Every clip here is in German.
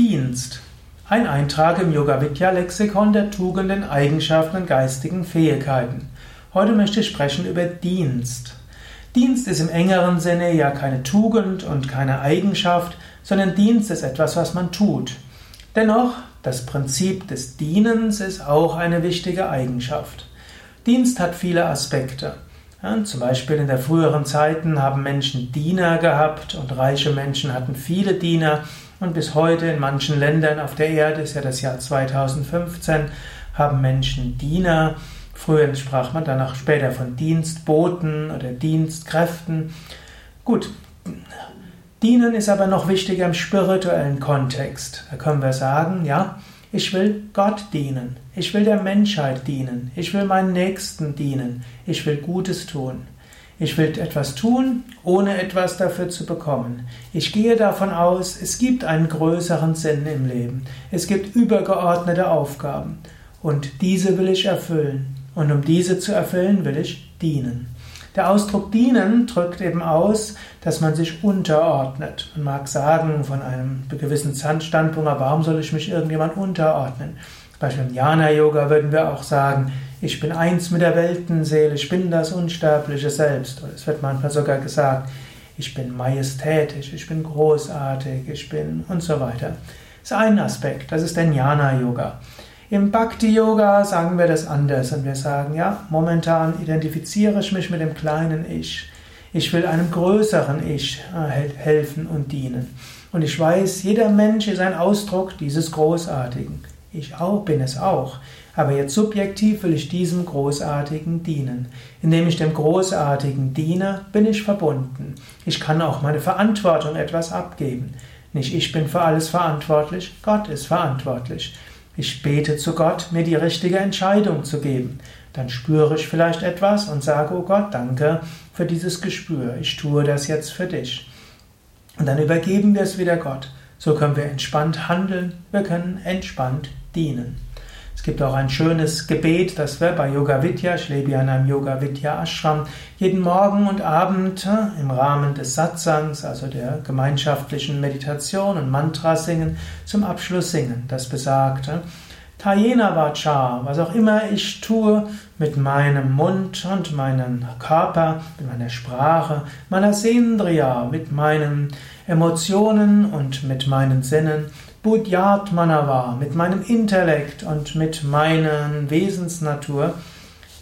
Dienst. Ein Eintrag im Yoga Lexikon der Tugenden, Eigenschaften und geistigen Fähigkeiten. Heute möchte ich sprechen über Dienst. Dienst ist im engeren Sinne ja keine Tugend und keine Eigenschaft, sondern Dienst ist etwas, was man tut. Dennoch, das Prinzip des Dienens ist auch eine wichtige Eigenschaft. Dienst hat viele Aspekte. Ja, zum Beispiel in der früheren Zeiten haben Menschen Diener gehabt und reiche Menschen hatten viele Diener und bis heute in manchen Ländern auf der Erde, ist ja das Jahr 2015, haben Menschen Diener. Früher sprach man danach später von Dienstboten oder Dienstkräften. Gut, Dienen ist aber noch wichtiger im spirituellen Kontext. Da können wir sagen, ja, ich will Gott dienen. Ich will der Menschheit dienen. Ich will meinen Nächsten dienen. Ich will Gutes tun. Ich will etwas tun, ohne etwas dafür zu bekommen. Ich gehe davon aus, es gibt einen größeren Sinn im Leben. Es gibt übergeordnete Aufgaben. Und diese will ich erfüllen. Und um diese zu erfüllen, will ich dienen. Der Ausdruck dienen drückt eben aus, dass man sich unterordnet. Man mag sagen von einem gewissen Standpunkt, warum soll ich mich irgendjemand unterordnen? Beispiel im Jnana-Yoga würden wir auch sagen, ich bin eins mit der Weltenseele, ich bin das unsterbliche Selbst. Oder es wird manchmal sogar gesagt, ich bin majestätisch, ich bin großartig, ich bin und so weiter. Das ist ein Aspekt, das ist der Jnana-Yoga. Im Bhakti-Yoga sagen wir das anders und wir sagen, ja, momentan identifiziere ich mich mit dem kleinen Ich. Ich will einem größeren Ich äh, helfen und dienen. Und ich weiß, jeder Mensch ist ein Ausdruck dieses Großartigen. Ich auch bin es auch. Aber jetzt subjektiv will ich diesem Großartigen dienen. Indem ich dem Großartigen diene, bin ich verbunden. Ich kann auch meine Verantwortung etwas abgeben. Nicht ich bin für alles verantwortlich, Gott ist verantwortlich. Ich bete zu Gott, mir die richtige Entscheidung zu geben. Dann spüre ich vielleicht etwas und sage, oh Gott, danke für dieses Gespür. Ich tue das jetzt für dich. Und dann übergeben wir es wieder Gott. So können wir entspannt handeln, wir können entspannt dienen. Es gibt auch ein schönes Gebet, das wir bei Yoga Vidya, ich lebe ja in einem Yoga Vidya Ashram, jeden Morgen und Abend äh, im Rahmen des Satsangs, also der gemeinschaftlichen Meditation und Mantra singen, zum Abschluss singen. Das besagt, äh, Tayena Vacha, was auch immer ich tue mit meinem Mund und meinem Körper, mit meiner Sprache, meiner Sendriya, mit meinen Emotionen und mit meinen Sinnen, Buddhyatmanava, mit meinem Intellekt und mit meiner Wesensnatur,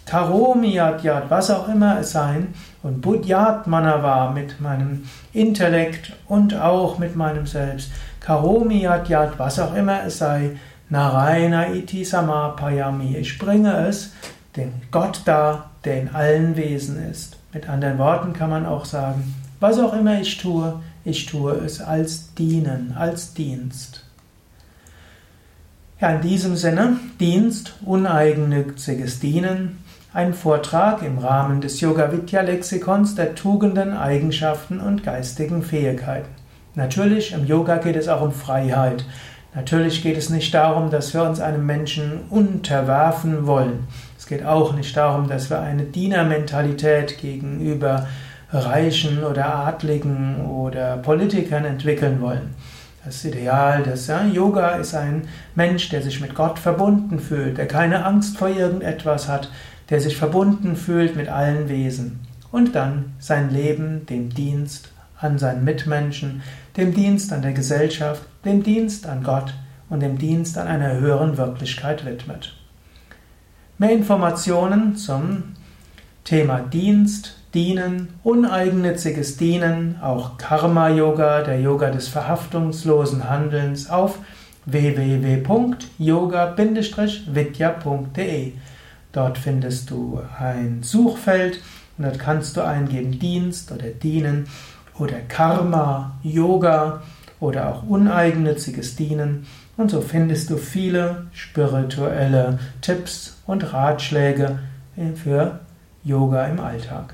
Karomiyatyat, was auch immer es sein, und Buddhyatmanava mit meinem Intellekt und auch mit meinem Selbst, Karomiyatyat, was auch immer es sei, Narayana iti samapayami, ich bringe es den Gott dar, der in allen Wesen ist. Mit anderen Worten kann man auch sagen, was auch immer ich tue, ich tue es als Dienen, als Dienst. Ja, in diesem Sinne, Dienst, uneigennütziges Dienen, ein Vortrag im Rahmen des Yoga Vidya Lexikons der Tugenden, Eigenschaften und geistigen Fähigkeiten. Natürlich, im Yoga geht es auch um Freiheit. Natürlich geht es nicht darum, dass wir uns einem Menschen unterwerfen wollen. Es geht auch nicht darum, dass wir eine Dienermentalität gegenüber Reichen oder Adligen oder Politikern entwickeln wollen. Das Ideal des ja, Yoga ist ein Mensch, der sich mit Gott verbunden fühlt, der keine Angst vor irgendetwas hat, der sich verbunden fühlt mit allen Wesen und dann sein Leben dem Dienst an seinen Mitmenschen, dem Dienst an der Gesellschaft, dem Dienst an Gott und dem Dienst an einer höheren Wirklichkeit widmet. Mehr Informationen zum Thema Dienst Dienen, uneigennütziges Dienen, auch Karma-Yoga, der Yoga des verhaftungslosen Handelns auf www.yoga-vidya.de. Dort findest du ein Suchfeld und dort kannst du eingeben Dienst oder Dienen oder Karma, Yoga oder auch uneigennütziges Dienen und so findest du viele spirituelle Tipps und Ratschläge für Yoga im Alltag.